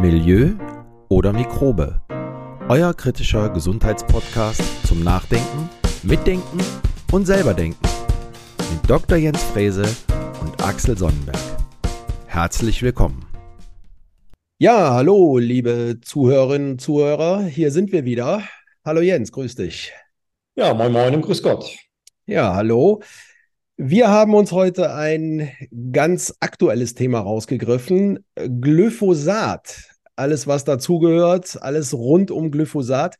Milieu oder Mikrobe. Euer kritischer Gesundheitspodcast zum Nachdenken, Mitdenken und selberdenken. Mit Dr. Jens Frese und Axel Sonnenberg. Herzlich willkommen. Ja, hallo, liebe Zuhörerinnen und Zuhörer. Hier sind wir wieder. Hallo Jens, grüß dich. Ja, moin moin und grüß Gott. Ja, hallo. Wir haben uns heute ein ganz aktuelles Thema rausgegriffen. Glyphosat. Alles, was dazugehört, alles rund um Glyphosat.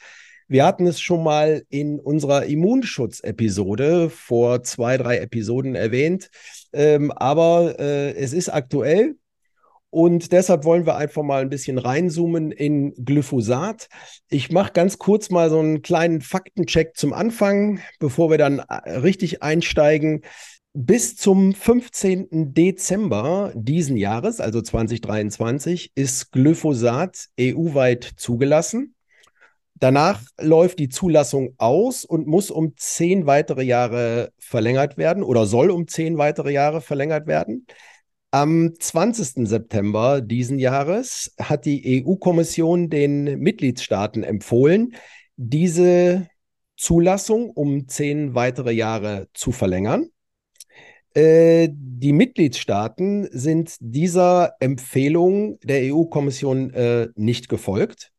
Wir hatten es schon mal in unserer Immunschutz-Episode vor zwei, drei Episoden erwähnt. Ähm, aber äh, es ist aktuell. Und deshalb wollen wir einfach mal ein bisschen reinzoomen in Glyphosat. Ich mache ganz kurz mal so einen kleinen Faktencheck zum Anfang, bevor wir dann äh, richtig einsteigen. Bis zum 15. Dezember diesen Jahres, also 2023, ist Glyphosat EU-weit zugelassen. Danach läuft die Zulassung aus und muss um zehn weitere Jahre verlängert werden oder soll um zehn weitere Jahre verlängert werden. Am 20. September diesen Jahres hat die EU-Kommission den Mitgliedstaaten empfohlen, diese Zulassung um zehn weitere Jahre zu verlängern. Äh, die Mitgliedstaaten sind dieser Empfehlung der EU-Kommission äh, nicht gefolgt.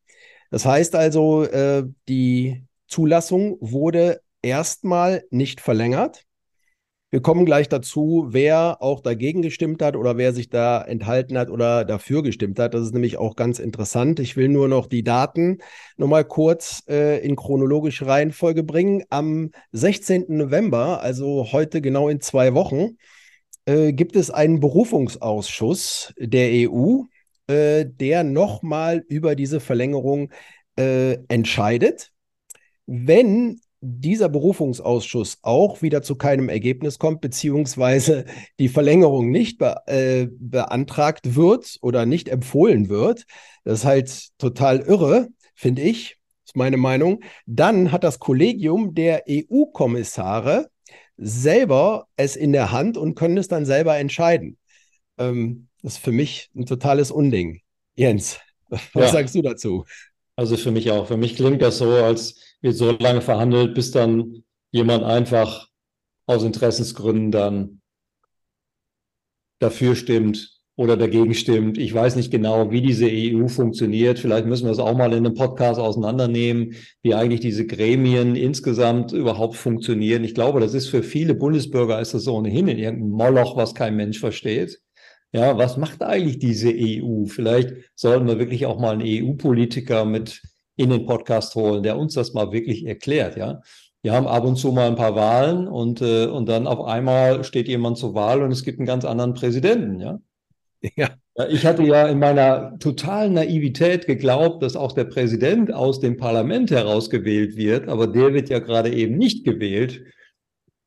Das heißt also, äh, die Zulassung wurde erstmal nicht verlängert. Wir kommen gleich dazu, wer auch dagegen gestimmt hat oder wer sich da enthalten hat oder dafür gestimmt hat. Das ist nämlich auch ganz interessant. Ich will nur noch die Daten nochmal kurz äh, in chronologische Reihenfolge bringen. Am 16. November, also heute genau in zwei Wochen, äh, gibt es einen Berufungsausschuss der EU, äh, der nochmal über diese Verlängerung äh, entscheidet. Wenn dieser Berufungsausschuss auch wieder zu keinem Ergebnis kommt, beziehungsweise die Verlängerung nicht be äh, beantragt wird oder nicht empfohlen wird, das ist halt total irre, finde ich, ist meine Meinung, dann hat das Kollegium der EU-Kommissare selber es in der Hand und können es dann selber entscheiden. Ähm, das ist für mich ein totales Unding. Jens, was ja. sagst du dazu? Also für mich auch. Für mich klingt das so, als wird so lange verhandelt, bis dann jemand einfach aus Interessensgründen dann dafür stimmt oder dagegen stimmt. Ich weiß nicht genau, wie diese EU funktioniert. Vielleicht müssen wir es auch mal in einem Podcast auseinandernehmen, wie eigentlich diese Gremien insgesamt überhaupt funktionieren. Ich glaube, das ist für viele Bundesbürger ist das ohnehin in irgendeinem Moloch, was kein Mensch versteht. Ja, was macht eigentlich diese EU? Vielleicht sollten wir wirklich auch mal einen EU-Politiker mit in den Podcast holen, der uns das mal wirklich erklärt, ja. Wir haben ab und zu mal ein paar Wahlen und, äh, und dann auf einmal steht jemand zur Wahl und es gibt einen ganz anderen Präsidenten, ja. Ja. Ich hatte ja in meiner totalen Naivität geglaubt, dass auch der Präsident aus dem Parlament herausgewählt wird, aber der wird ja gerade eben nicht gewählt.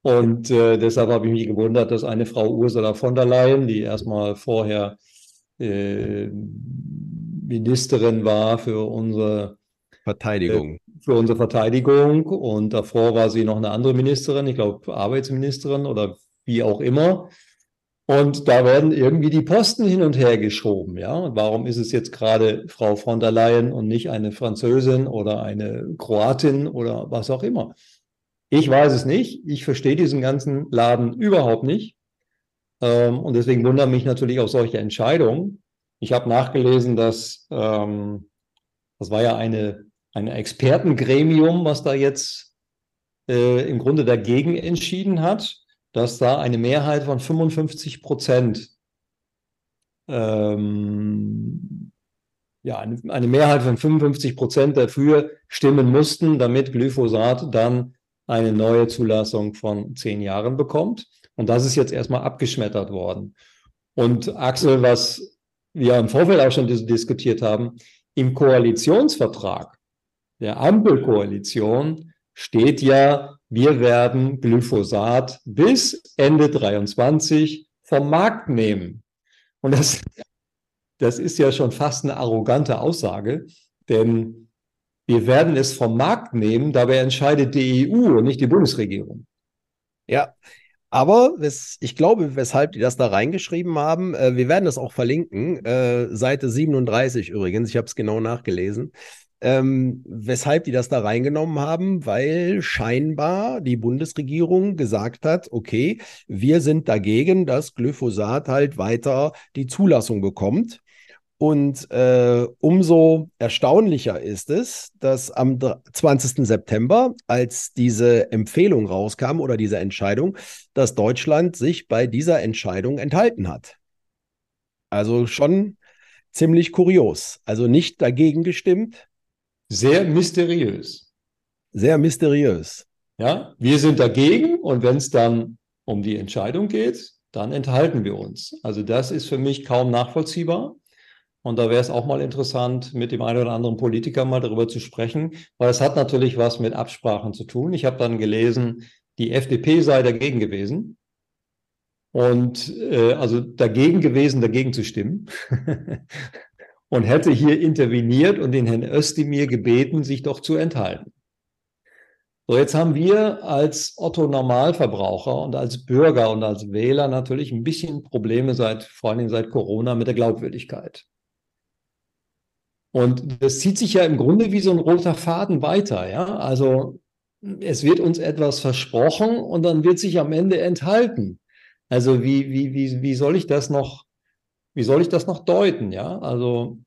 Und äh, deshalb habe ich mich gewundert, dass eine Frau Ursula von der Leyen, die erstmal vorher äh, Ministerin war für unsere Verteidigung. Für unsere Verteidigung und davor war sie noch eine andere Ministerin, ich glaube Arbeitsministerin oder wie auch immer. Und da werden irgendwie die Posten hin und her geschoben, ja. Und warum ist es jetzt gerade Frau von der Leyen und nicht eine Französin oder eine Kroatin oder was auch immer? Ich weiß es nicht. Ich verstehe diesen ganzen Laden überhaupt nicht. Ähm, und deswegen wundern mich natürlich auch solche Entscheidungen. Ich habe nachgelesen, dass ähm, das war ja eine, ein Expertengremium, was da jetzt äh, im Grunde dagegen entschieden hat, dass da eine Mehrheit von 55 Prozent ähm, ja, eine, eine Mehrheit von 55 Prozent dafür stimmen mussten, damit Glyphosat dann eine neue Zulassung von zehn Jahren bekommt. Und das ist jetzt erstmal abgeschmettert worden. Und Axel, was wir im Vorfeld auch schon dis diskutiert haben, im Koalitionsvertrag der Ampelkoalition steht ja, wir werden Glyphosat bis Ende 23 vom Markt nehmen. Und das, das ist ja schon fast eine arrogante Aussage, denn wir werden es vom Markt nehmen, dabei entscheidet die EU und nicht die Bundesregierung. Ja, Aber ich glaube, weshalb die das da reingeschrieben haben, äh, wir werden das auch verlinken, äh, Seite 37 übrigens, ich habe es genau nachgelesen. Ähm, weshalb die das da reingenommen haben, weil scheinbar die Bundesregierung gesagt hat, okay, wir sind dagegen, dass Glyphosat halt weiter die Zulassung bekommt. Und äh, umso erstaunlicher ist es, dass am 20. September, als diese Empfehlung rauskam oder diese Entscheidung, dass Deutschland sich bei dieser Entscheidung enthalten hat. Also schon ziemlich kurios. Also nicht dagegen gestimmt. Sehr mysteriös. Sehr mysteriös. Ja, wir sind dagegen und wenn es dann um die Entscheidung geht, dann enthalten wir uns. Also das ist für mich kaum nachvollziehbar. Und da wäre es auch mal interessant, mit dem einen oder anderen Politiker mal darüber zu sprechen, weil es hat natürlich was mit Absprachen zu tun. Ich habe dann gelesen, die FDP sei dagegen gewesen. Und äh, also dagegen gewesen, dagegen zu stimmen. und hätte hier interveniert und den Herrn Özdemir gebeten, sich doch zu enthalten. So, jetzt haben wir als Otto Normalverbraucher und als Bürger und als Wähler natürlich ein bisschen Probleme seit, vor allen Dingen seit Corona mit der Glaubwürdigkeit. Und das zieht sich ja im Grunde wie so ein roter Faden weiter, ja. Also es wird uns etwas versprochen und dann wird sich am Ende enthalten. Also wie, wie, wie, wie soll ich das noch, wie soll ich das noch deuten, ja? Also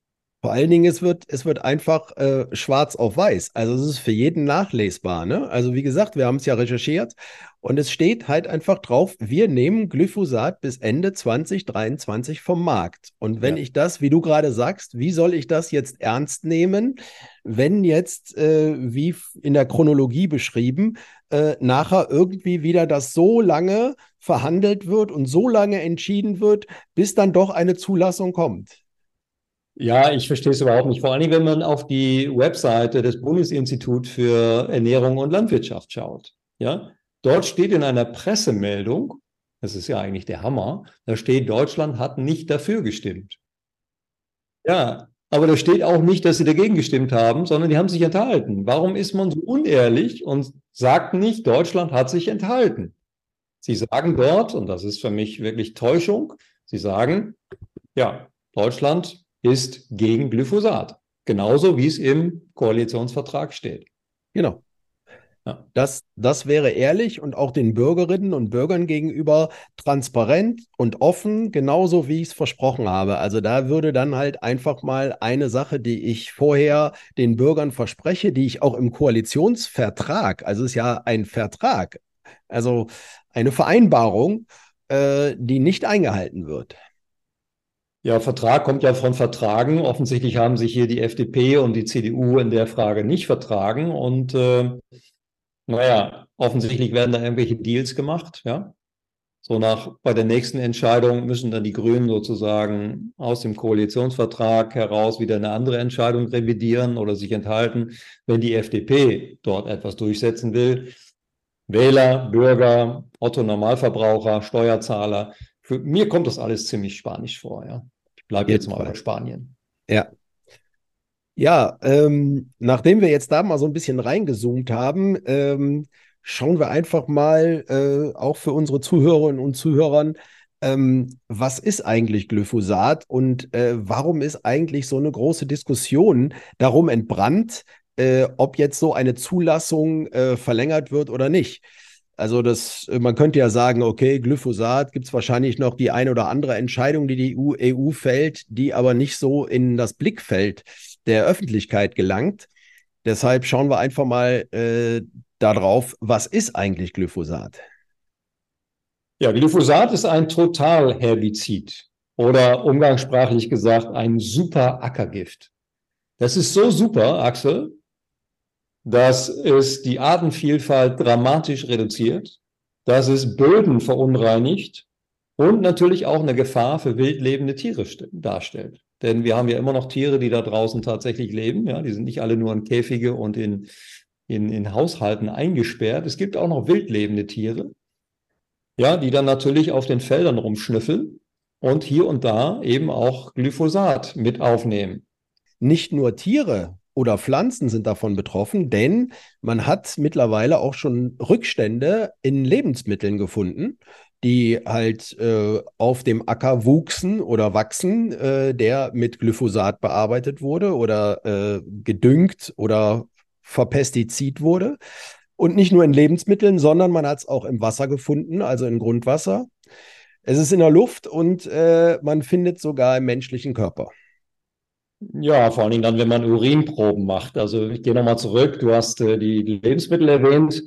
vor allen Dingen, es wird, es wird einfach äh, schwarz auf weiß. Also es ist für jeden nachlesbar. Ne? Also wie gesagt, wir haben es ja recherchiert und es steht halt einfach drauf, wir nehmen Glyphosat bis Ende 2023 vom Markt. Und wenn ja. ich das, wie du gerade sagst, wie soll ich das jetzt ernst nehmen, wenn jetzt, äh, wie in der Chronologie beschrieben, äh, nachher irgendwie wieder das so lange verhandelt wird und so lange entschieden wird, bis dann doch eine Zulassung kommt? Ja, ich verstehe es überhaupt nicht. Vor allem, wenn man auf die Webseite des Bundesinstituts für Ernährung und Landwirtschaft schaut. Ja, dort steht in einer Pressemeldung, das ist ja eigentlich der Hammer, da steht, Deutschland hat nicht dafür gestimmt. Ja, aber da steht auch nicht, dass sie dagegen gestimmt haben, sondern die haben sich enthalten. Warum ist man so unehrlich und sagt nicht, Deutschland hat sich enthalten? Sie sagen dort, und das ist für mich wirklich Täuschung, sie sagen, ja, Deutschland ist gegen Glyphosat. Genauso wie es im Koalitionsvertrag steht. Genau. Ja. Das, das wäre ehrlich und auch den Bürgerinnen und Bürgern gegenüber transparent und offen, genauso wie ich es versprochen habe. Also da würde dann halt einfach mal eine Sache, die ich vorher den Bürgern verspreche, die ich auch im Koalitionsvertrag, also es ist ja ein Vertrag, also eine Vereinbarung, äh, die nicht eingehalten wird. Ja, Vertrag kommt ja von Vertragen. Offensichtlich haben sich hier die FDP und die CDU in der Frage nicht vertragen. Und äh, naja, offensichtlich werden da irgendwelche Deals gemacht, ja. So nach bei der nächsten Entscheidung müssen dann die Grünen sozusagen aus dem Koalitionsvertrag heraus wieder eine andere Entscheidung revidieren oder sich enthalten, wenn die FDP dort etwas durchsetzen will. Wähler, Bürger, Otto Normalverbraucher, Steuerzahler. Für mir kommt das alles ziemlich spanisch vor, ja bleibe jetzt mal bei Spanien. Ja. Ja, ähm, nachdem wir jetzt da mal so ein bisschen reingezoomt haben, ähm, schauen wir einfach mal äh, auch für unsere Zuhörerinnen und Zuhörern, ähm, was ist eigentlich Glyphosat und äh, warum ist eigentlich so eine große Diskussion darum entbrannt, äh, ob jetzt so eine Zulassung äh, verlängert wird oder nicht? Also das, man könnte ja sagen, okay, Glyphosat gibt es wahrscheinlich noch die eine oder andere Entscheidung, die die EU, EU fällt, die aber nicht so in das Blickfeld der Öffentlichkeit gelangt. Deshalb schauen wir einfach mal äh, darauf, was ist eigentlich Glyphosat? Ja, Glyphosat ist ein Totalherbizid oder umgangssprachlich gesagt ein super Ackergift. Das ist so super, Axel, dass es die Artenvielfalt dramatisch reduziert, dass es Böden verunreinigt und natürlich auch eine Gefahr für wildlebende Tiere darstellt. Denn wir haben ja immer noch Tiere, die da draußen tatsächlich leben. Ja, die sind nicht alle nur in Käfige und in, in, in Haushalten eingesperrt. Es gibt auch noch wildlebende Tiere, ja, die dann natürlich auf den Feldern rumschnüffeln und hier und da eben auch Glyphosat mit aufnehmen. Nicht nur Tiere, oder Pflanzen sind davon betroffen, denn man hat mittlerweile auch schon Rückstände in Lebensmitteln gefunden, die halt äh, auf dem Acker wuchsen oder wachsen, äh, der mit Glyphosat bearbeitet wurde oder äh, gedüngt oder verpestizid wurde. Und nicht nur in Lebensmitteln, sondern man hat es auch im Wasser gefunden, also in Grundwasser. Es ist in der Luft und äh, man findet sogar im menschlichen Körper. Ja, vor allen Dingen dann, wenn man Urinproben macht. Also ich gehe nochmal zurück. Du hast äh, die, die, Lebensmittel erwähnt.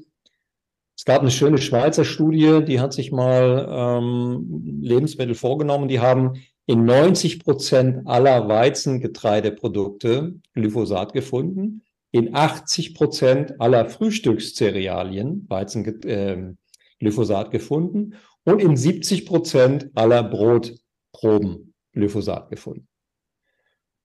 Es gab eine schöne Schweizer Studie, die hat sich mal ähm, Lebensmittel vorgenommen. Die haben in 90 Prozent aller Weizengetreideprodukte Glyphosat gefunden. In 80 Prozent aller Frühstückscerealien Weizen, äh, Glyphosat gefunden und in 70 Prozent aller Brotproben Glyphosat gefunden.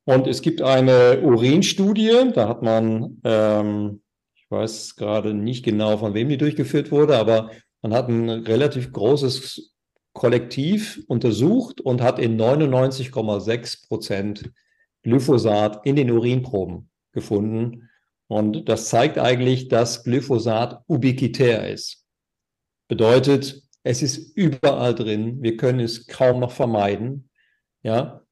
Und es gibt eine Urinstudie, da hat man, ähm, ich weiß gerade nicht genau, von wem die durchgeführt wurde, aber man hat ein relativ großes Kollektiv untersucht und hat in 99,6 Prozent Glyphosat in den Urinproben gefunden. Und das zeigt eigentlich, dass Glyphosat ubiquitär ist. Bedeutet, es ist überall drin. Wir können es kaum noch vermeiden. Ja,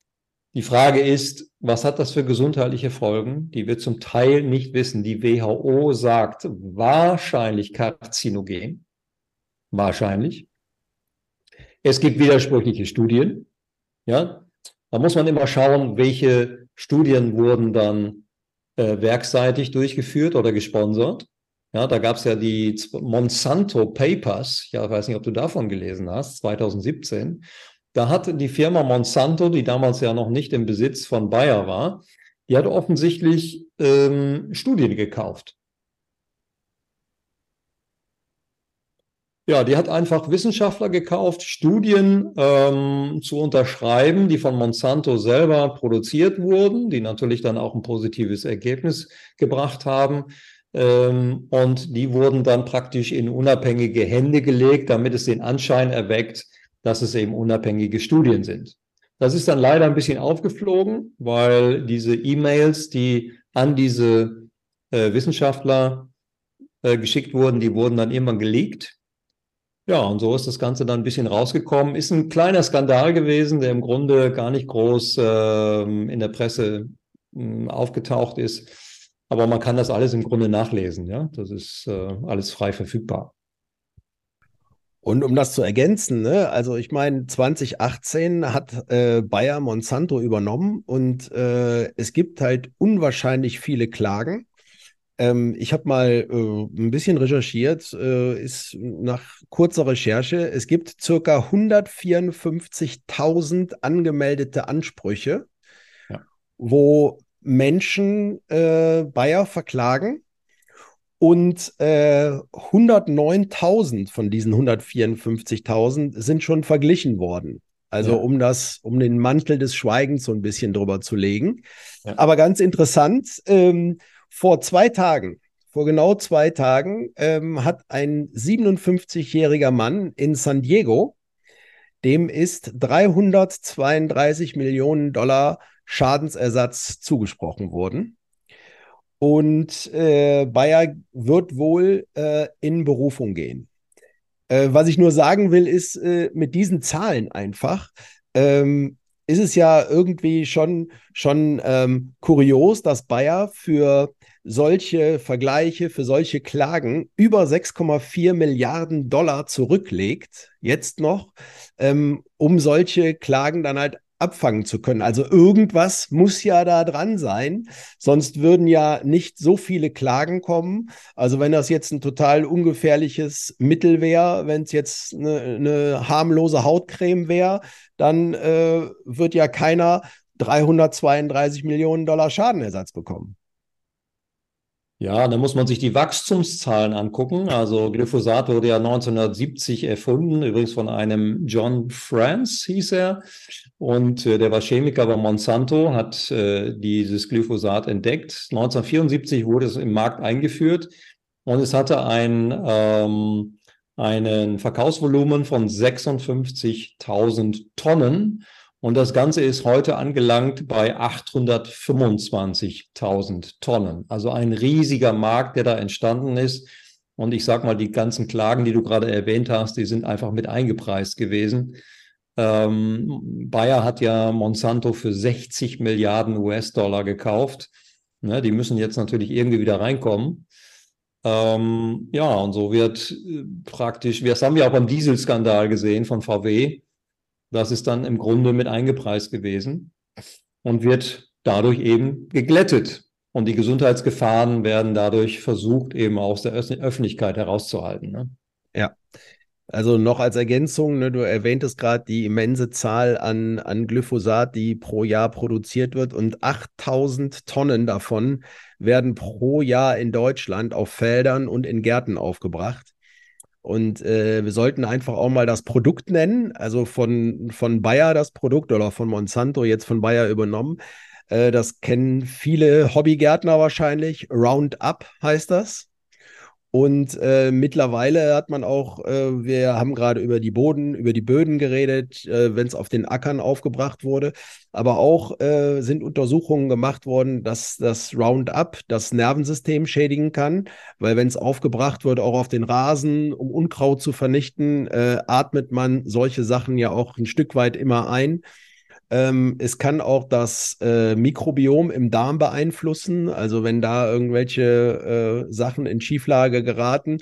die Frage ist, was hat das für gesundheitliche Folgen, die wir zum Teil nicht wissen. Die WHO sagt wahrscheinlich karzinogen. Wahrscheinlich. Es gibt widersprüchliche Studien. Ja, da muss man immer schauen, welche Studien wurden dann äh, werkseitig durchgeführt oder gesponsert. Ja, da gab es ja die Monsanto Papers. Ja, ich weiß nicht, ob du davon gelesen hast, 2017. Da hat die Firma Monsanto, die damals ja noch nicht im Besitz von Bayer war, die hat offensichtlich ähm, Studien gekauft. Ja, die hat einfach Wissenschaftler gekauft, Studien ähm, zu unterschreiben, die von Monsanto selber produziert wurden, die natürlich dann auch ein positives Ergebnis gebracht haben. Ähm, und die wurden dann praktisch in unabhängige Hände gelegt, damit es den Anschein erweckt, dass es eben unabhängige Studien sind. Das ist dann leider ein bisschen aufgeflogen, weil diese E-Mails, die an diese äh, Wissenschaftler äh, geschickt wurden, die wurden dann immer geleakt. Ja, und so ist das Ganze dann ein bisschen rausgekommen. Ist ein kleiner Skandal gewesen, der im Grunde gar nicht groß äh, in der Presse hm, aufgetaucht ist. Aber man kann das alles im Grunde nachlesen. Ja, das ist äh, alles frei verfügbar. Und um das zu ergänzen, ne, also ich meine, 2018 hat äh, Bayer Monsanto übernommen und äh, es gibt halt unwahrscheinlich viele Klagen. Ähm, ich habe mal äh, ein bisschen recherchiert, äh, ist nach kurzer Recherche, es gibt circa 154.000 angemeldete Ansprüche, ja. wo Menschen äh, Bayer verklagen und äh, 109.000 von diesen 154.000 sind schon verglichen worden. Also ja. um das, um den Mantel des Schweigens so ein bisschen drüber zu legen. Ja. Aber ganz interessant, ähm, vor zwei Tagen, vor genau zwei Tagen, ähm, hat ein 57-jähriger Mann in San Diego, dem ist 332 Millionen Dollar Schadensersatz zugesprochen worden. Und äh, Bayer wird wohl äh, in Berufung gehen. Äh, was ich nur sagen will, ist äh, mit diesen Zahlen einfach, ähm, ist es ja irgendwie schon, schon ähm, kurios, dass Bayer für solche Vergleiche, für solche Klagen über 6,4 Milliarden Dollar zurücklegt, jetzt noch, ähm, um solche Klagen dann halt abfangen zu können. Also irgendwas muss ja da dran sein, sonst würden ja nicht so viele Klagen kommen. Also wenn das jetzt ein total ungefährliches Mittel wäre, wenn es jetzt eine, eine, harmlose Hautcreme wäre, dann äh, wird ja keiner 332 Millionen Dollar Schadenersatz bekommen. Ja, da muss man sich die Wachstumszahlen angucken. Also Glyphosat wurde ja 1970 erfunden, übrigens von einem John France hieß er. Und äh, der war Chemiker bei Monsanto, hat äh, dieses Glyphosat entdeckt. 1974 wurde es im Markt eingeführt und es hatte ein, ähm, einen Verkaufsvolumen von 56.000 Tonnen. Und das Ganze ist heute angelangt bei 825.000 Tonnen. Also ein riesiger Markt, der da entstanden ist. Und ich sage mal, die ganzen Klagen, die du gerade erwähnt hast, die sind einfach mit eingepreist gewesen. Ähm, Bayer hat ja Monsanto für 60 Milliarden US-Dollar gekauft. Ne, die müssen jetzt natürlich irgendwie wieder reinkommen. Ähm, ja, und so wird äh, praktisch, das haben wir auch beim Dieselskandal gesehen von VW. Das ist dann im Grunde mit eingepreist gewesen und wird dadurch eben geglättet. Und die Gesundheitsgefahren werden dadurch versucht, eben aus der Öffentlichkeit herauszuhalten. Ne? Ja. Also noch als Ergänzung, ne, du erwähntest gerade die immense Zahl an, an Glyphosat, die pro Jahr produziert wird und 8000 Tonnen davon werden pro Jahr in Deutschland auf Feldern und in Gärten aufgebracht. Und äh, wir sollten einfach auch mal das Produkt nennen, also von, von Bayer das Produkt oder von Monsanto jetzt von Bayer übernommen. Äh, das kennen viele Hobbygärtner wahrscheinlich. Roundup heißt das. Und äh, mittlerweile hat man auch, äh, wir haben gerade über die Boden, über die Böden geredet, äh, wenn es auf den Ackern aufgebracht wurde. Aber auch äh, sind Untersuchungen gemacht worden, dass das Roundup das Nervensystem schädigen kann, weil wenn es aufgebracht wird, auch auf den Rasen, um Unkraut zu vernichten, äh, atmet man solche Sachen ja auch ein Stück weit immer ein. Ähm, es kann auch das äh, Mikrobiom im Darm beeinflussen, also wenn da irgendwelche äh, Sachen in Schieflage geraten.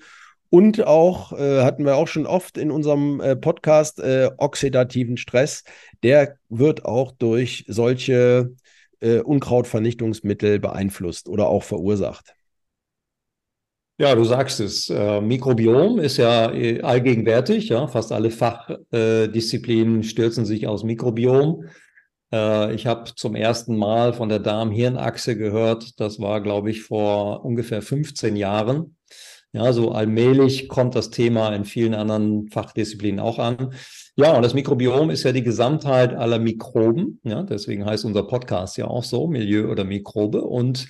Und auch, äh, hatten wir auch schon oft in unserem äh, Podcast, äh, oxidativen Stress, der wird auch durch solche äh, Unkrautvernichtungsmittel beeinflusst oder auch verursacht. Ja, du sagst es. Äh, Mikrobiom ist ja äh, allgegenwärtig. Ja? Fast alle Fachdisziplinen stürzen sich aus Mikrobiom. Äh, ich habe zum ersten Mal von der Darm-Hirn-Achse gehört. Das war, glaube ich, vor ungefähr 15 Jahren. Ja, so allmählich kommt das Thema in vielen anderen Fachdisziplinen auch an. Ja, und das Mikrobiom ist ja die Gesamtheit aller Mikroben. Ja, deswegen heißt unser Podcast ja auch so, Milieu oder Mikrobe. Und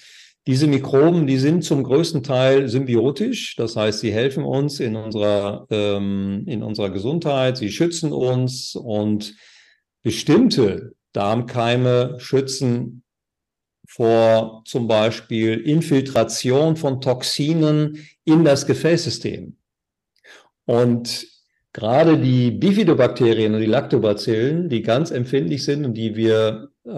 diese Mikroben, die sind zum größten Teil symbiotisch, das heißt, sie helfen uns in unserer, ähm, in unserer Gesundheit, sie schützen uns und bestimmte Darmkeime schützen vor zum Beispiel Infiltration von Toxinen in das Gefäßsystem. Und gerade die Bifidobakterien und die Lactobacillen, die ganz empfindlich sind und die wir äh,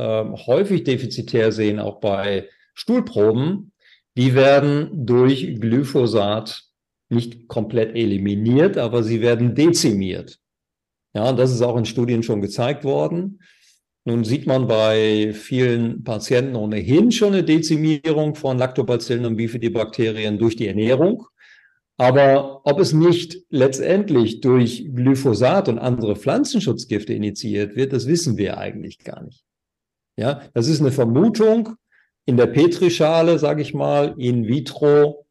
häufig defizitär sehen, auch bei Stuhlproben, die werden durch Glyphosat nicht komplett eliminiert, aber sie werden dezimiert. Ja, das ist auch in Studien schon gezeigt worden. Nun sieht man bei vielen Patienten ohnehin schon eine Dezimierung von Lactobacillen und Bifidobakterien durch die Ernährung. Aber ob es nicht letztendlich durch Glyphosat und andere Pflanzenschutzgifte initiiert wird, das wissen wir eigentlich gar nicht. Ja, das ist eine Vermutung, in der Petrischale, sage ich mal, in vitro,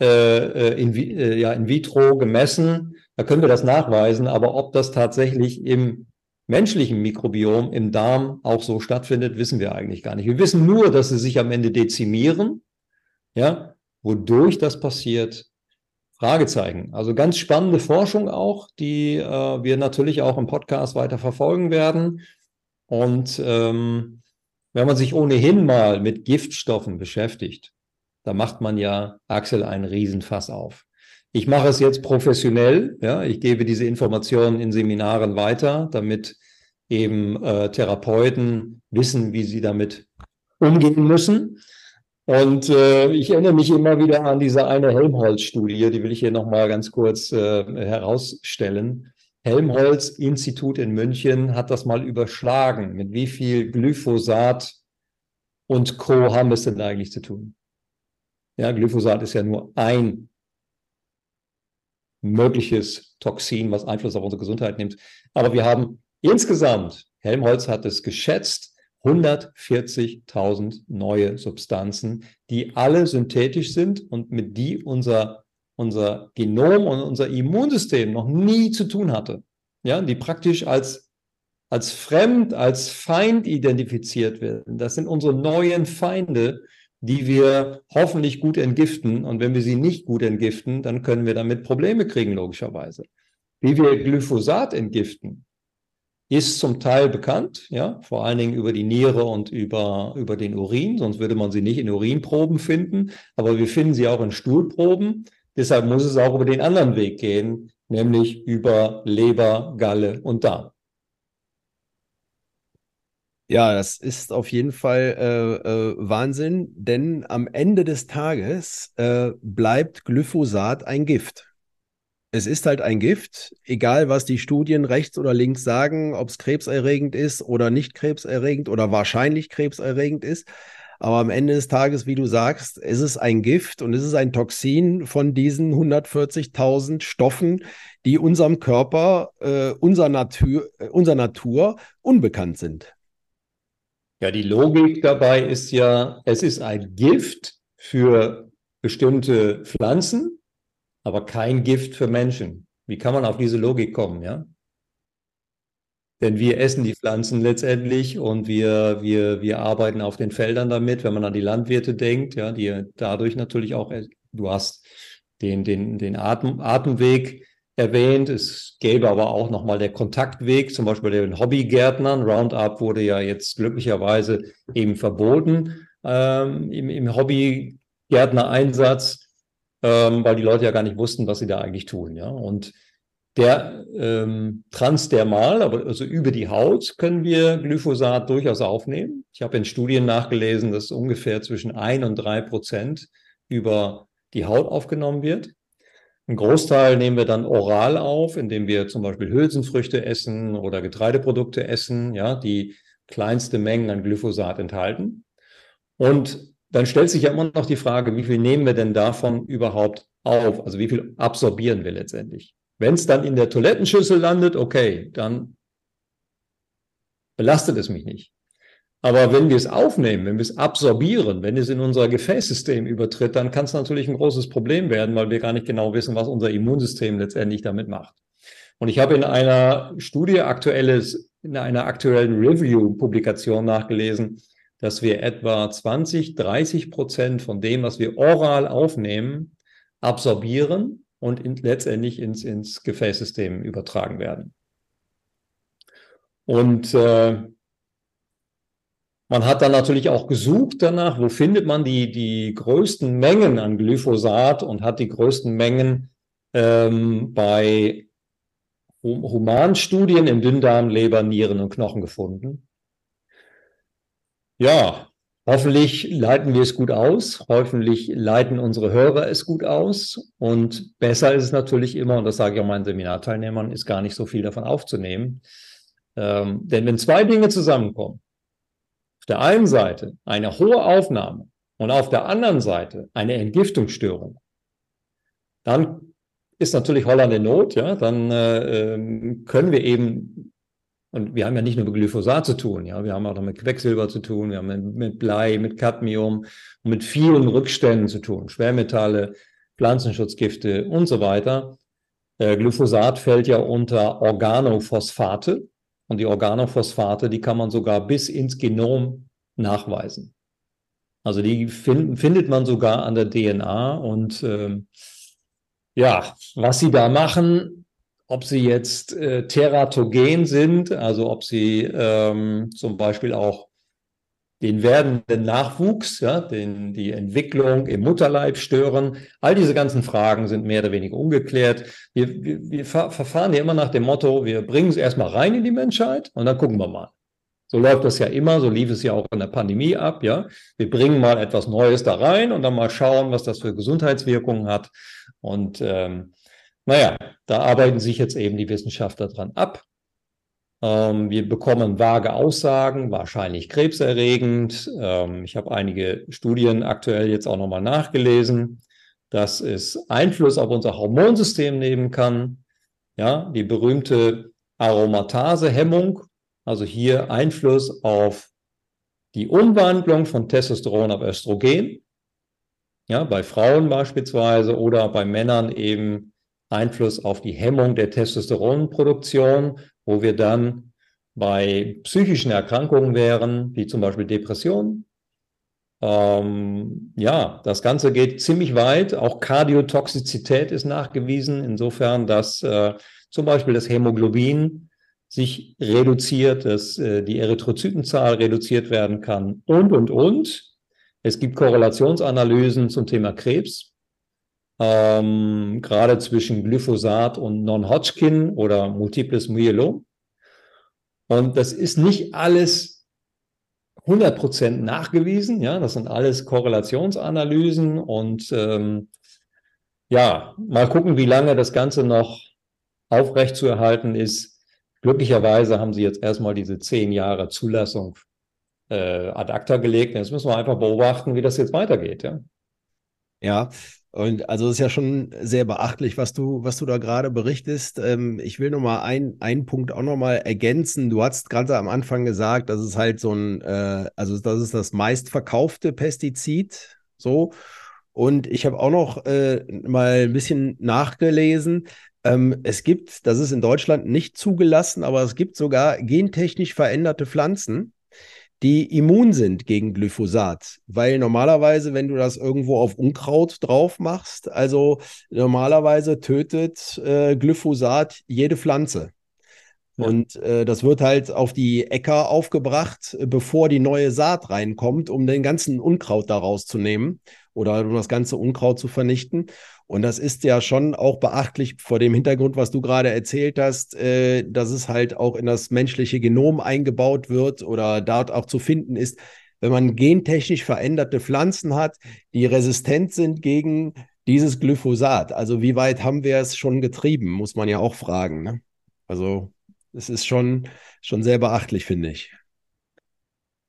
äh, äh in, äh, ja, in vitro gemessen. Da können wir das nachweisen, aber ob das tatsächlich im menschlichen Mikrobiom, im Darm auch so stattfindet, wissen wir eigentlich gar nicht. Wir wissen nur, dass sie sich am Ende dezimieren. Ja, wodurch das passiert, Fragezeichen. Also ganz spannende Forschung auch, die äh, wir natürlich auch im Podcast weiter verfolgen werden. Und ähm, wenn man sich ohnehin mal mit Giftstoffen beschäftigt, da macht man ja, Axel, einen Riesenfass auf. Ich mache es jetzt professionell, ja, ich gebe diese Informationen in Seminaren weiter, damit eben äh, Therapeuten wissen, wie sie damit umgehen müssen. Und äh, ich erinnere mich immer wieder an diese eine Helmholtz-Studie, die will ich hier nochmal ganz kurz äh, herausstellen. Helmholtz-Institut in München hat das mal überschlagen. Mit wie viel Glyphosat und Co. haben es denn eigentlich zu tun? Ja, Glyphosat ist ja nur ein mögliches Toxin, was Einfluss auf unsere Gesundheit nimmt. Aber wir haben insgesamt, Helmholtz hat es geschätzt, 140.000 neue Substanzen, die alle synthetisch sind und mit die unser unser Genom und unser Immunsystem noch nie zu tun hatte. Ja, die praktisch als, als fremd, als Feind identifiziert werden. Das sind unsere neuen Feinde, die wir hoffentlich gut entgiften. Und wenn wir sie nicht gut entgiften, dann können wir damit Probleme kriegen, logischerweise. Wie wir Glyphosat entgiften, ist zum Teil bekannt, ja, vor allen Dingen über die Niere und über, über den Urin, sonst würde man sie nicht in Urinproben finden, aber wir finden sie auch in Stuhlproben. Deshalb muss es auch über den anderen Weg gehen, nämlich über Leber, Galle und Darm. Ja, das ist auf jeden Fall äh, äh, Wahnsinn, denn am Ende des Tages äh, bleibt Glyphosat ein Gift. Es ist halt ein Gift, egal was die Studien rechts oder links sagen, ob es krebserregend ist oder nicht krebserregend oder wahrscheinlich krebserregend ist. Aber am Ende des Tages, wie du sagst, ist es ein Gift und es ist ein Toxin von diesen 140.000 Stoffen, die unserem Körper, äh, unserer, Natur, äh, unserer Natur unbekannt sind. Ja, die Logik dabei ist ja, es ist ein Gift für bestimmte Pflanzen, aber kein Gift für Menschen. Wie kann man auf diese Logik kommen, ja? Denn wir essen die Pflanzen letztendlich und wir, wir, wir arbeiten auf den Feldern damit, wenn man an die Landwirte denkt, ja, die dadurch natürlich auch, du hast den, den, den Atem, Atemweg erwähnt. Es gäbe aber auch nochmal der Kontaktweg, zum Beispiel den Hobbygärtnern. Roundup wurde ja jetzt glücklicherweise eben verboten ähm, im, im Hobbygärtner-Einsatz, ähm, weil die Leute ja gar nicht wussten, was sie da eigentlich tun. Ja? Und der ähm, transdermal, aber also über die Haut, können wir Glyphosat durchaus aufnehmen. Ich habe in Studien nachgelesen, dass ungefähr zwischen ein und drei Prozent über die Haut aufgenommen wird. Ein Großteil nehmen wir dann oral auf, indem wir zum Beispiel Hülsenfrüchte essen oder Getreideprodukte essen, ja, die kleinste Mengen an Glyphosat enthalten. Und dann stellt sich ja immer noch die Frage, wie viel nehmen wir denn davon überhaupt auf? Also wie viel absorbieren wir letztendlich? Wenn es dann in der Toilettenschüssel landet, okay, dann belastet es mich nicht. Aber wenn wir es aufnehmen, wenn wir es absorbieren, wenn es in unser Gefäßsystem übertritt, dann kann es natürlich ein großes Problem werden, weil wir gar nicht genau wissen, was unser Immunsystem letztendlich damit macht. Und ich habe in einer Studie aktuelles, in einer aktuellen Review-Publikation nachgelesen, dass wir etwa 20, 30 Prozent von dem, was wir oral aufnehmen, absorbieren und in, letztendlich ins, ins Gefäßsystem übertragen werden. Und äh, man hat dann natürlich auch gesucht danach, wo findet man die, die größten Mengen an Glyphosat und hat die größten Mengen ähm, bei Humanstudien im Dünndarm, Leber, Nieren und Knochen gefunden. Ja, hoffentlich leiten wir es gut aus. Hoffentlich leiten unsere Hörer es gut aus. Und besser ist es natürlich immer, und das sage ich auch meinen Seminarteilnehmern, ist gar nicht so viel davon aufzunehmen. Ähm, denn wenn zwei Dinge zusammenkommen, der einen Seite eine hohe Aufnahme und auf der anderen Seite eine Entgiftungsstörung, dann ist natürlich Holland in Not, ja, dann äh, ähm, können wir eben, und wir haben ja nicht nur mit Glyphosat zu tun, ja, wir haben auch noch mit Quecksilber zu tun, wir haben mit, mit Blei, mit Cadmium und mit vielen Rückständen zu tun, Schwermetalle, Pflanzenschutzgifte und so weiter. Äh, Glyphosat fällt ja unter Organophosphate, und die Organophosphate, die kann man sogar bis ins Genom nachweisen. Also die find, findet man sogar an der DNA. Und ähm, ja, was sie da machen, ob sie jetzt äh, teratogen sind, also ob sie ähm, zum Beispiel auch den werdenden Nachwuchs, ja, den, die Entwicklung im Mutterleib stören. All diese ganzen Fragen sind mehr oder weniger ungeklärt. Wir, wir, wir verfahren ja immer nach dem Motto, wir bringen es erstmal rein in die Menschheit und dann gucken wir mal. So läuft das ja immer, so lief es ja auch in der Pandemie ab, ja. Wir bringen mal etwas Neues da rein und dann mal schauen, was das für Gesundheitswirkungen hat. Und ähm, naja, da arbeiten sich jetzt eben die Wissenschaftler dran ab. Ähm, wir bekommen vage Aussagen, wahrscheinlich krebserregend. Ähm, ich habe einige Studien aktuell jetzt auch nochmal nachgelesen, dass es Einfluss auf unser Hormonsystem nehmen kann. Ja, die berühmte Aromatase-Hemmung, also hier Einfluss auf die Umwandlung von Testosteron auf Östrogen. Ja, bei Frauen beispielsweise oder bei Männern eben Einfluss auf die Hemmung der Testosteronproduktion wo wir dann bei psychischen Erkrankungen wären, wie zum Beispiel Depressionen. Ähm, ja, das Ganze geht ziemlich weit. Auch Kardiotoxizität ist nachgewiesen, insofern, dass äh, zum Beispiel das Hämoglobin sich reduziert, dass äh, die Erythrozytenzahl reduziert werden kann und, und, und. Es gibt Korrelationsanalysen zum Thema Krebs, ähm, gerade zwischen Glyphosat und Non-Hodgkin oder Multiples Myelom. Und das ist nicht alles 100% nachgewiesen. Ja, das sind alles Korrelationsanalysen und ähm, ja, mal gucken, wie lange das Ganze noch aufrechtzuerhalten ist. Glücklicherweise haben sie jetzt erstmal diese zehn Jahre Zulassung äh, ad acta gelegt. Jetzt müssen wir einfach beobachten, wie das jetzt weitergeht. Ja, ja und also es ist ja schon sehr beachtlich, was du, was du da gerade berichtest. Ähm, ich will nochmal ein, einen Punkt auch nochmal ergänzen. Du hast gerade am Anfang gesagt, dass es halt so ein, äh, also das ist das meistverkaufte Pestizid. So. Und ich habe auch noch äh, mal ein bisschen nachgelesen. Ähm, es gibt, das ist in Deutschland nicht zugelassen, aber es gibt sogar gentechnisch veränderte Pflanzen, die immun sind gegen Glyphosat. Weil normalerweise, wenn du das irgendwo auf Unkraut drauf machst, also normalerweise tötet äh, Glyphosat jede Pflanze. Ja. Und äh, das wird halt auf die Äcker aufgebracht, bevor die neue Saat reinkommt, um den ganzen Unkraut da rauszunehmen oder um das ganze Unkraut zu vernichten. Und das ist ja schon auch beachtlich vor dem Hintergrund, was du gerade erzählt hast, äh, dass es halt auch in das menschliche Genom eingebaut wird oder dort auch zu finden ist. Wenn man gentechnisch veränderte Pflanzen hat, die resistent sind gegen dieses Glyphosat. Also wie weit haben wir es schon getrieben, muss man ja auch fragen. Ne? Also es ist schon, schon sehr beachtlich, finde ich.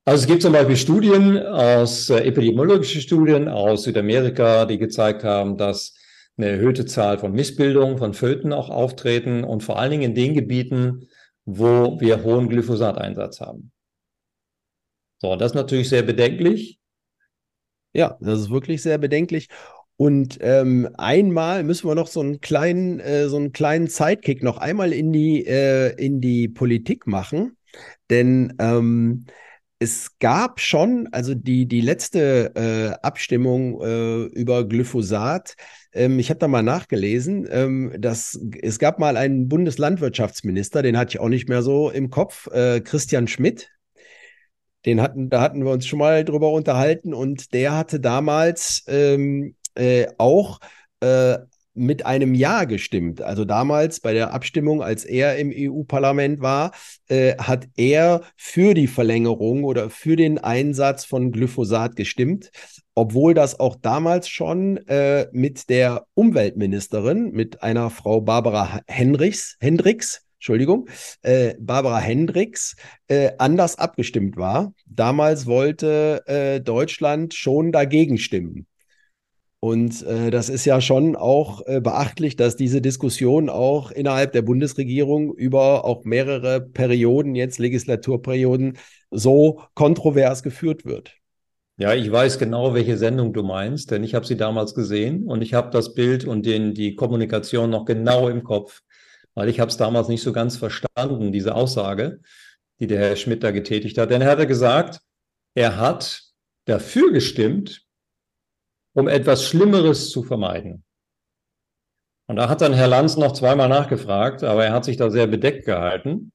Also es gibt zum Beispiel Studien aus äh, epidemiologische Studien aus Südamerika, die gezeigt haben, dass eine erhöhte Zahl von Missbildungen von Föten auch auftreten und vor allen Dingen in den Gebieten, wo wir hohen Glyphosateinsatz haben. So, das ist natürlich sehr bedenklich. Ja, das ist wirklich sehr bedenklich. Und ähm, einmal müssen wir noch so einen kleinen, äh, so einen kleinen Sidekick noch einmal in die, äh, in die Politik machen. Denn ähm, es gab schon, also die, die letzte äh, Abstimmung äh, über Glyphosat, ähm, ich habe da mal nachgelesen, ähm, dass es gab mal einen Bundeslandwirtschaftsminister, den hatte ich auch nicht mehr so im Kopf, äh, Christian Schmidt. Den hatten, da hatten wir uns schon mal drüber unterhalten und der hatte damals ähm, äh, auch äh, mit einem Ja gestimmt. Also damals bei der Abstimmung, als er im EU-Parlament war, äh, hat er für die Verlängerung oder für den Einsatz von Glyphosat gestimmt, obwohl das auch damals schon äh, mit der Umweltministerin, mit einer Frau Barbara Hendricks, Hendricks Entschuldigung, äh, Barbara Hendricks äh, anders abgestimmt war. Damals wollte äh, Deutschland schon dagegen stimmen. Und äh, das ist ja schon auch äh, beachtlich, dass diese Diskussion auch innerhalb der Bundesregierung über auch mehrere Perioden, jetzt Legislaturperioden, so kontrovers geführt wird. Ja, ich weiß genau, welche Sendung du meinst, denn ich habe sie damals gesehen und ich habe das Bild und den, die Kommunikation noch genau im Kopf, weil ich habe es damals nicht so ganz verstanden, diese Aussage, die der Herr Schmidt da getätigt hat. Denn er hatte gesagt, er hat dafür gestimmt, um etwas Schlimmeres zu vermeiden. Und da hat dann Herr Lanz noch zweimal nachgefragt, aber er hat sich da sehr bedeckt gehalten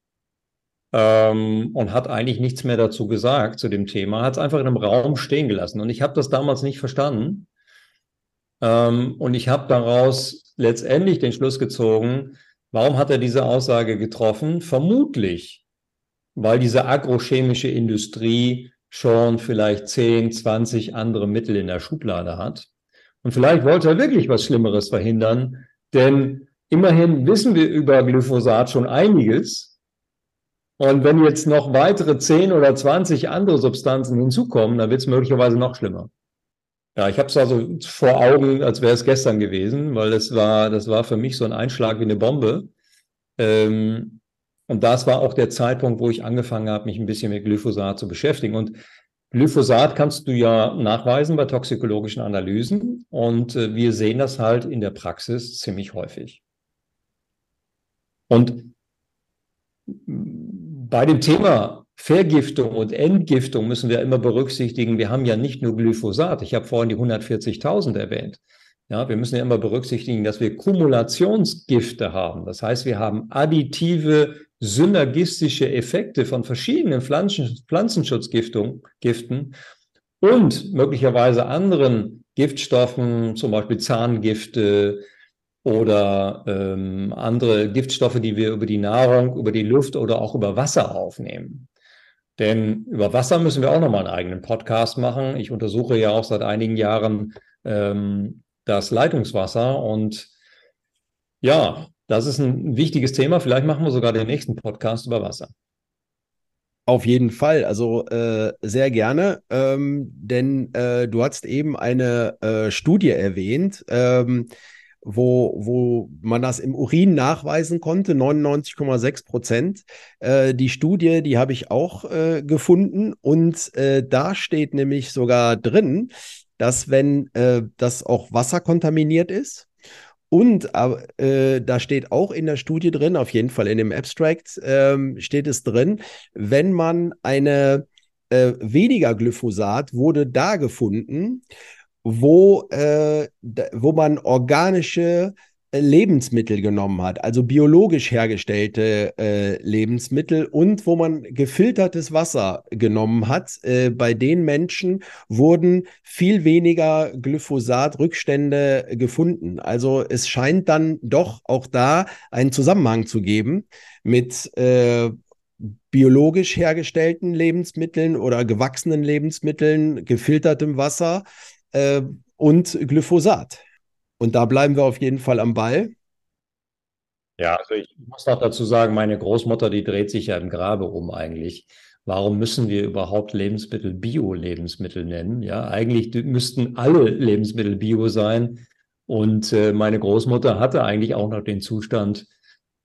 ähm, und hat eigentlich nichts mehr dazu gesagt zu dem Thema, hat es einfach in einem Raum stehen gelassen. Und ich habe das damals nicht verstanden. Ähm, und ich habe daraus letztendlich den Schluss gezogen, warum hat er diese Aussage getroffen? Vermutlich, weil diese agrochemische Industrie schon vielleicht 10, 20 andere Mittel in der Schublade hat. Und vielleicht wollte er wirklich was Schlimmeres verhindern, denn immerhin wissen wir über Glyphosat schon einiges. Und wenn jetzt noch weitere 10 oder 20 andere Substanzen hinzukommen, dann wird es möglicherweise noch schlimmer. Ja, ich habe es also vor Augen, als wäre es gestern gewesen, weil das war, das war für mich so ein Einschlag wie eine Bombe. Ähm, und das war auch der Zeitpunkt, wo ich angefangen habe, mich ein bisschen mit Glyphosat zu beschäftigen. Und Glyphosat kannst du ja nachweisen bei toxikologischen Analysen. Und äh, wir sehen das halt in der Praxis ziemlich häufig. Und bei dem Thema Vergiftung und Entgiftung müssen wir immer berücksichtigen, wir haben ja nicht nur Glyphosat. Ich habe vorhin die 140.000 erwähnt. Ja, wir müssen ja immer berücksichtigen, dass wir Kumulationsgifte haben. Das heißt, wir haben additive synergistische Effekte von verschiedenen Pflanzen, Pflanzenschutzgiften und möglicherweise anderen Giftstoffen, zum Beispiel Zahngifte oder ähm, andere Giftstoffe, die wir über die Nahrung, über die Luft oder auch über Wasser aufnehmen. Denn über Wasser müssen wir auch nochmal einen eigenen Podcast machen. Ich untersuche ja auch seit einigen Jahren ähm, das Leitungswasser und ja, das ist ein wichtiges Thema. Vielleicht machen wir sogar den nächsten Podcast über Wasser. Auf jeden Fall, also äh, sehr gerne, ähm, denn äh, du hast eben eine äh, Studie erwähnt, ähm, wo, wo man das im Urin nachweisen konnte, 99,6 Prozent. Äh, die Studie, die habe ich auch äh, gefunden und äh, da steht nämlich sogar drin, dass wenn das auch Wasser kontaminiert ist, und äh, da steht auch in der Studie drin, auf jeden Fall in dem Abstract ähm, steht es drin, wenn man eine äh, weniger Glyphosat wurde da gefunden, wo, äh, wo man organische Lebensmittel genommen hat, also biologisch hergestellte äh, Lebensmittel und wo man gefiltertes Wasser genommen hat. Äh, bei den Menschen wurden viel weniger Glyphosat-Rückstände gefunden. Also es scheint dann doch auch da einen Zusammenhang zu geben mit äh, biologisch hergestellten Lebensmitteln oder gewachsenen Lebensmitteln, gefiltertem Wasser äh, und Glyphosat. Und da bleiben wir auf jeden Fall am Ball. Ja, also ich muss noch dazu sagen, meine Großmutter, die dreht sich ja im Grabe um eigentlich. Warum müssen wir überhaupt Lebensmittel Bio-Lebensmittel nennen? Ja, eigentlich müssten alle Lebensmittel Bio sein. Und äh, meine Großmutter hatte eigentlich auch noch den Zustand,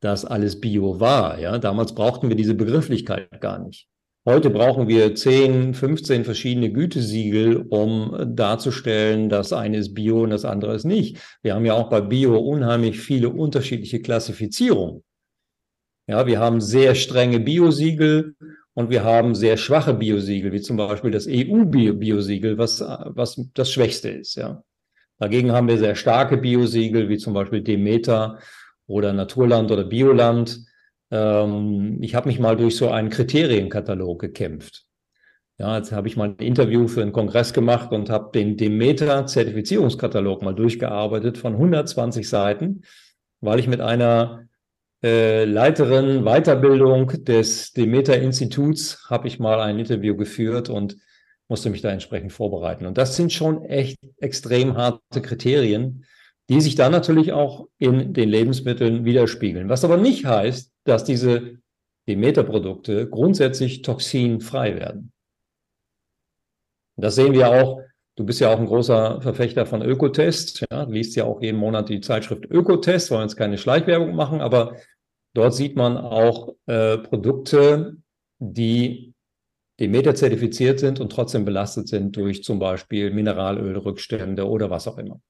dass alles Bio war. Ja, damals brauchten wir diese Begrifflichkeit gar nicht. Heute brauchen wir 10, 15 verschiedene Gütesiegel, um darzustellen, das eine ist Bio und das andere ist nicht. Wir haben ja auch bei Bio unheimlich viele unterschiedliche Klassifizierungen. Ja, wir haben sehr strenge Biosiegel und wir haben sehr schwache Biosiegel, wie zum Beispiel das EU-Biosiegel, was, was das schwächste ist. Ja. Dagegen haben wir sehr starke Biosiegel, wie zum Beispiel Demeter oder Naturland oder Bioland. Ähm, ich habe mich mal durch so einen Kriterienkatalog gekämpft. Ja, jetzt habe ich mal ein Interview für einen Kongress gemacht und habe den Demeter-Zertifizierungskatalog mal durchgearbeitet von 120 Seiten, weil ich mit einer äh, Leiterin Weiterbildung des Demeter-Instituts habe ich mal ein Interview geführt und musste mich da entsprechend vorbereiten. Und das sind schon echt extrem harte Kriterien, die sich dann natürlich auch in den Lebensmitteln widerspiegeln. Was aber nicht heißt, dass diese Demeter-Produkte grundsätzlich toxinfrei werden. Das sehen wir auch. Du bist ja auch ein großer Verfechter von Ökotest. Ja, liest ja auch jeden Monat die Zeitschrift Ökotest, wollen jetzt keine Schleichwerbung machen, aber dort sieht man auch äh, Produkte, die Demeter zertifiziert sind und trotzdem belastet sind durch zum Beispiel Mineralölrückstände oder was auch immer.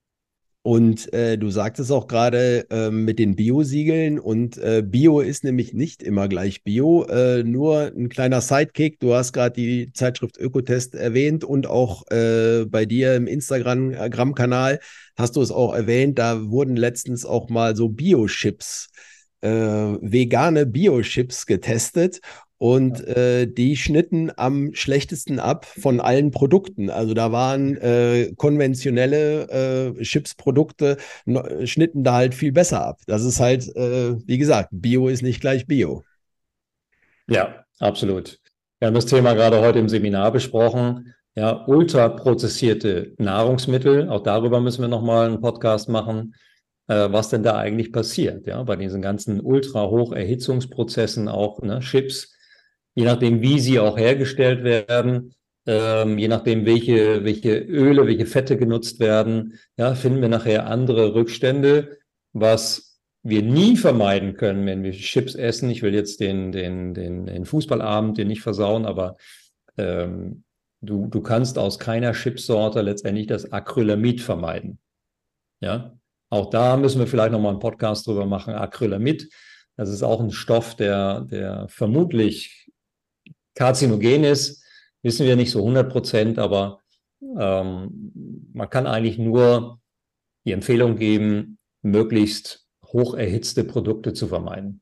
Und äh, du sagtest auch gerade äh, mit den Bio-Siegeln und äh, Bio ist nämlich nicht immer gleich Bio. Äh, nur ein kleiner Sidekick. Du hast gerade die Zeitschrift Ökotest erwähnt und auch äh, bei dir im Instagram-Kanal hast du es auch erwähnt. Da wurden letztens auch mal so Bio-Chips, äh, vegane Bio-Chips getestet und äh, die schnitten am schlechtesten ab von allen Produkten. Also da waren äh, konventionelle äh, Chips-Produkte, schnitten da halt viel besser ab. Das ist halt, äh, wie gesagt, Bio ist nicht gleich Bio. Ja, absolut. Wir haben das Thema gerade heute im Seminar besprochen. Ja, ultraprozessierte Nahrungsmittel, auch darüber müssen wir nochmal einen Podcast machen, äh, was denn da eigentlich passiert, ja, bei diesen ganzen ultra-hoch-Erhitzungsprozessen, auch ne, Chips, je nachdem, wie sie auch hergestellt werden, ähm, je nachdem, welche, welche Öle, welche Fette genutzt werden, ja, finden wir nachher andere Rückstände, was wir nie vermeiden können, wenn wir Chips essen. Ich will jetzt den, den, den, den Fußballabend den nicht versauen, aber ähm, du, du kannst aus keiner Chipsorte letztendlich das Acrylamid vermeiden. Ja, auch da müssen wir vielleicht nochmal einen Podcast drüber machen. Acrylamid, das ist auch ein Stoff, der, der vermutlich Karzinogen ist, wissen wir nicht so 100 Prozent, aber ähm, man kann eigentlich nur die Empfehlung geben, möglichst hoch erhitzte Produkte zu vermeiden.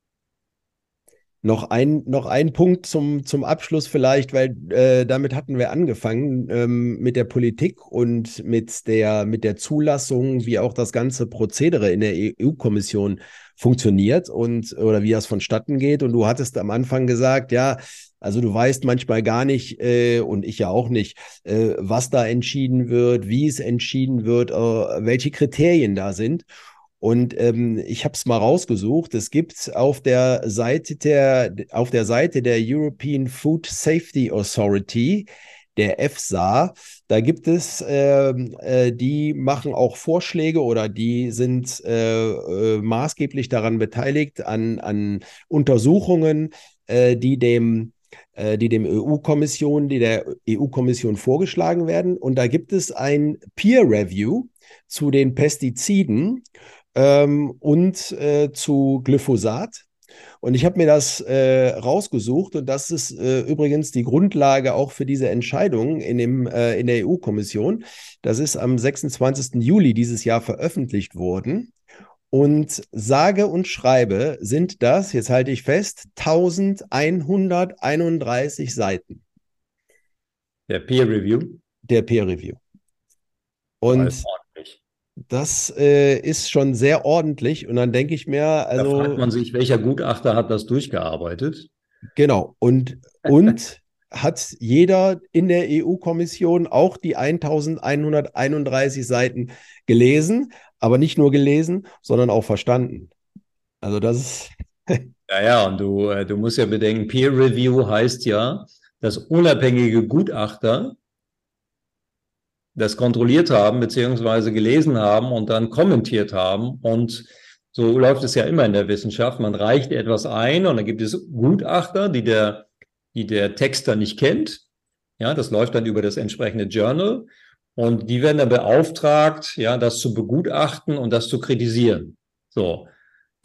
Noch ein, noch ein Punkt zum, zum Abschluss vielleicht, weil äh, damit hatten wir angefangen ähm, mit der Politik und mit der, mit der Zulassung, wie auch das ganze Prozedere in der EU-Kommission funktioniert und oder wie das vonstatten geht. Und du hattest am Anfang gesagt, ja, also du weißt manchmal gar nicht, äh, und ich ja auch nicht, äh, was da entschieden wird, wie es entschieden wird, äh, welche Kriterien da sind. Und ähm, ich habe es mal rausgesucht. Es gibt auf der Seite der auf der Seite der European Food Safety Authority, der EFSA, da gibt es, äh, äh, die machen auch Vorschläge oder die sind äh, äh maßgeblich daran beteiligt an, an Untersuchungen, äh, die dem äh, die dem EU-Kommission, die der EU-Kommission vorgeschlagen werden. Und da gibt es ein Peer Review zu den Pestiziden ähm, und äh, zu Glyphosat. Und ich habe mir das äh, rausgesucht und das ist äh, übrigens die Grundlage auch für diese Entscheidung in, dem, äh, in der EU-Kommission. Das ist am 26. Juli dieses Jahr veröffentlicht worden. Und sage und schreibe sind das, jetzt halte ich fest, 1131 Seiten. Der Peer Review. Der Peer Review. Und das äh, ist schon sehr ordentlich. Und dann denke ich mir, also. Da fragt man sich, welcher Gutachter hat das durchgearbeitet? Genau. Und, und hat jeder in der EU-Kommission auch die 1131 Seiten gelesen, aber nicht nur gelesen, sondern auch verstanden. Also das ist. ja, ja, und du, äh, du musst ja bedenken, Peer Review heißt ja, dass unabhängige Gutachter das kontrolliert haben, beziehungsweise gelesen haben und dann kommentiert haben. Und so läuft es ja immer in der Wissenschaft. Man reicht etwas ein und dann gibt es Gutachter, die der, die der Texter nicht kennt. Ja, das läuft dann über das entsprechende Journal. Und die werden dann beauftragt, ja, das zu begutachten und das zu kritisieren. So.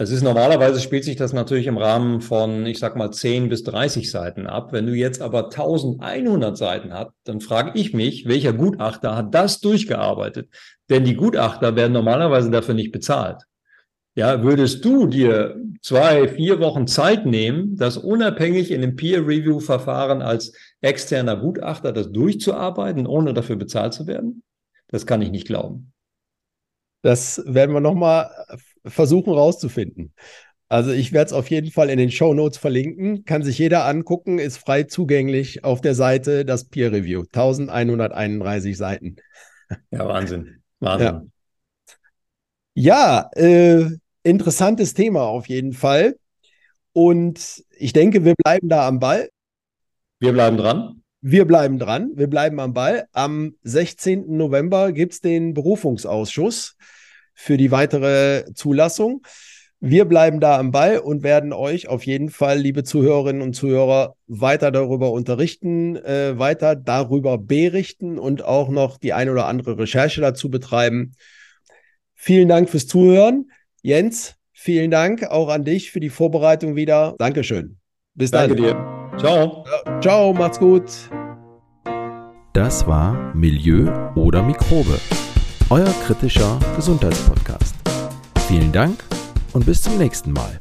Es ist normalerweise spielt sich das natürlich im Rahmen von, ich sag mal, 10 bis 30 Seiten ab. Wenn du jetzt aber 1100 Seiten hast, dann frage ich mich, welcher Gutachter hat das durchgearbeitet? Denn die Gutachter werden normalerweise dafür nicht bezahlt. Ja, würdest du dir zwei, vier Wochen Zeit nehmen, das unabhängig in einem Peer-Review-Verfahren als externer Gutachter das durchzuarbeiten, ohne dafür bezahlt zu werden? Das kann ich nicht glauben. Das werden wir nochmal versuchen rauszufinden. Also ich werde es auf jeden Fall in den Show Notes verlinken. Kann sich jeder angucken, ist frei zugänglich auf der Seite das Peer Review. 1131 Seiten. Ja, Wahnsinn. Wahnsinn. Ja, ja äh, interessantes Thema auf jeden Fall. Und ich denke, wir bleiben da am Ball. Wir bleiben dran. Wir bleiben dran. Wir bleiben am Ball. Am 16. November gibt es den Berufungsausschuss für die weitere Zulassung. Wir bleiben da am Ball und werden euch auf jeden Fall, liebe Zuhörerinnen und Zuhörer, weiter darüber unterrichten, äh, weiter darüber berichten und auch noch die ein oder andere Recherche dazu betreiben. Vielen Dank fürs Zuhören. Jens, vielen Dank auch an dich für die Vorbereitung wieder. Dankeschön. Bis Danke dann. Danke dir. Ciao. Ciao, macht's gut. Das war Milieu oder Mikrobe euer kritischer Gesundheitspodcast. Vielen Dank und bis zum nächsten Mal.